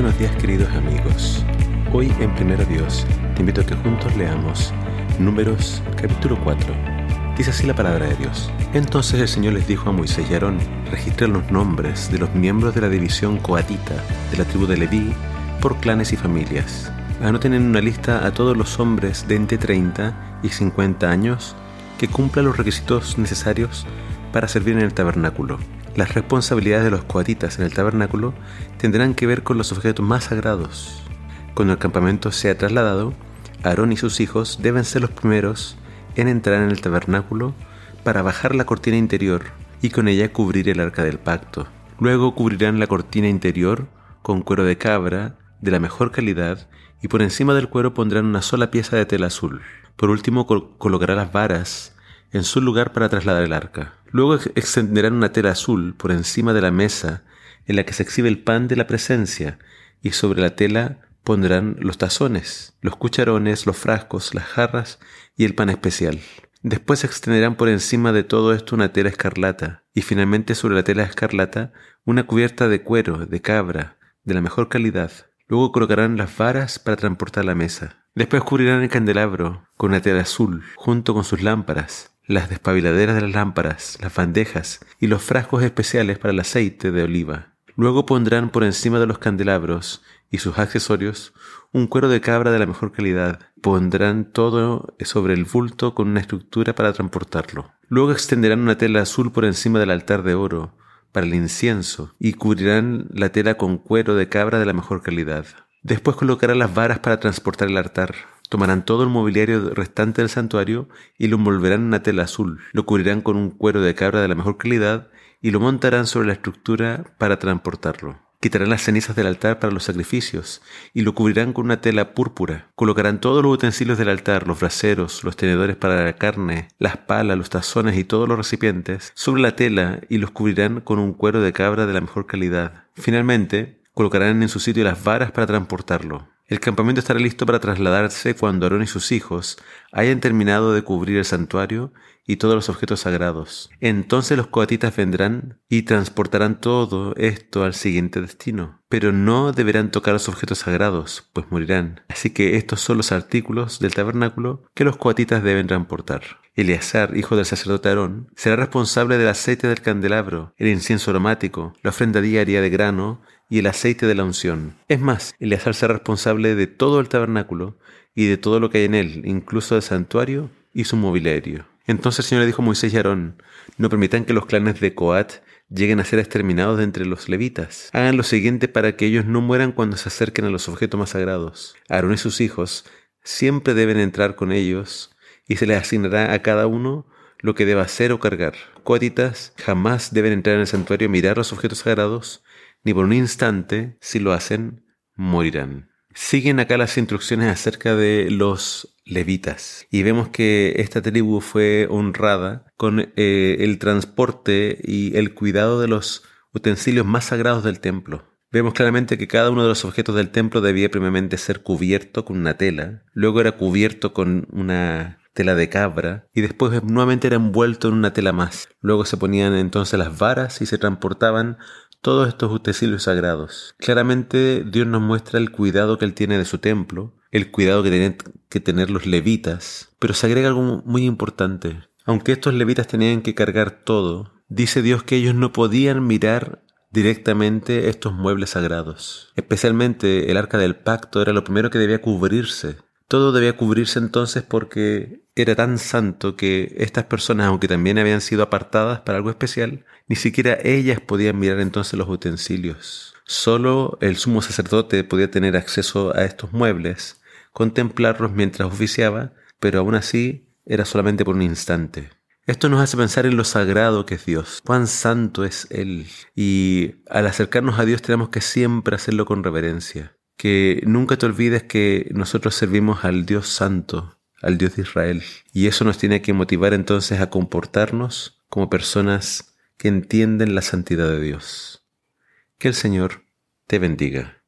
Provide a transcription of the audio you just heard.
días queridos amigos. Hoy en Primero Dios te invito a que juntos leamos Números capítulo 4. Dice así la palabra de Dios. Entonces el Señor les dijo a Moisés y Aarón, registren los nombres de los miembros de la división coatita de la tribu de Leví por clanes y familias. Anoten en una lista a todos los hombres de entre 30 y 50 años que cumplan los requisitos necesarios para servir en el tabernáculo las responsabilidades de los coatitas en el tabernáculo tendrán que ver con los objetos más sagrados. Cuando el campamento sea trasladado, Aarón y sus hijos deben ser los primeros en entrar en el tabernáculo para bajar la cortina interior y con ella cubrir el arca del pacto. Luego cubrirán la cortina interior con cuero de cabra de la mejor calidad y por encima del cuero pondrán una sola pieza de tela azul. Por último colocará las varas en su lugar para trasladar el arca. Luego extenderán una tela azul por encima de la mesa en la que se exhibe el pan de la presencia y sobre la tela pondrán los tazones, los cucharones, los frascos, las jarras y el pan especial. Después extenderán por encima de todo esto una tela escarlata y finalmente sobre la tela escarlata una cubierta de cuero, de cabra, de la mejor calidad. Luego colocarán las varas para transportar la mesa. Después cubrirán el candelabro con una tela azul junto con sus lámparas las despabiladeras de las lámparas, las bandejas y los frascos especiales para el aceite de oliva. Luego pondrán por encima de los candelabros y sus accesorios un cuero de cabra de la mejor calidad. Pondrán todo sobre el bulto con una estructura para transportarlo. Luego extenderán una tela azul por encima del altar de oro para el incienso y cubrirán la tela con cuero de cabra de la mejor calidad. Después colocarán las varas para transportar el altar. Tomarán todo el mobiliario restante del santuario y lo envolverán en una tela azul, lo cubrirán con un cuero de cabra de la mejor calidad y lo montarán sobre la estructura para transportarlo. Quitarán las cenizas del altar para los sacrificios y lo cubrirán con una tela púrpura. Colocarán todos los utensilios del altar, los braseros, los tenedores para la carne, las palas, los tazones y todos los recipientes sobre la tela y los cubrirán con un cuero de cabra de la mejor calidad. Finalmente, colocarán en su sitio las varas para transportarlo. El campamento estará listo para trasladarse cuando Aarón y sus hijos hayan terminado de cubrir el santuario y todos los objetos sagrados. Entonces los coatitas vendrán y transportarán todo esto al siguiente destino. Pero no deberán tocar los objetos sagrados, pues morirán. Así que estos son los artículos del tabernáculo que los coatitas deben transportar. Eleazar, hijo del sacerdote Aarón, será responsable del aceite del candelabro, el incienso aromático, la ofrenda diaria de grano y el aceite de la unción. Es más, Eleazar será responsable de todo el tabernáculo y de todo lo que hay en él, incluso el santuario y su mobiliario. Entonces el Señor le dijo a Moisés y Aarón, no permitan que los clanes de Coat lleguen a ser exterminados de entre los levitas. Hagan lo siguiente para que ellos no mueran cuando se acerquen a los objetos más sagrados. Aarón y sus hijos siempre deben entrar con ellos y se les asignará a cada uno lo que deba hacer o cargar. Coatitas jamás deben entrar en el santuario a mirar los objetos sagrados ni por un instante, si lo hacen, morirán. Siguen acá las instrucciones acerca de los levitas y vemos que esta tribu fue honrada con eh, el transporte y el cuidado de los utensilios más sagrados del templo. Vemos claramente que cada uno de los objetos del templo debía primeramente ser cubierto con una tela, luego era cubierto con una tela de cabra y después nuevamente era envuelto en una tela más. Luego se ponían entonces las varas y se transportaban todos estos utensilios sagrados. Claramente Dios nos muestra el cuidado que Él tiene de su templo, el cuidado que tienen que tener los levitas, pero se agrega algo muy importante. Aunque estos levitas tenían que cargar todo, dice Dios que ellos no podían mirar directamente estos muebles sagrados. Especialmente el arca del pacto era lo primero que debía cubrirse. Todo debía cubrirse entonces porque era tan santo que estas personas, aunque también habían sido apartadas para algo especial, ni siquiera ellas podían mirar entonces los utensilios. Solo el sumo sacerdote podía tener acceso a estos muebles, contemplarlos mientras oficiaba, pero aún así era solamente por un instante. Esto nos hace pensar en lo sagrado que es Dios, cuán santo es Él. Y al acercarnos a Dios tenemos que siempre hacerlo con reverencia. Que nunca te olvides que nosotros servimos al Dios santo, al Dios de Israel. Y eso nos tiene que motivar entonces a comportarnos como personas que entienden la santidad de Dios. Que el Señor te bendiga.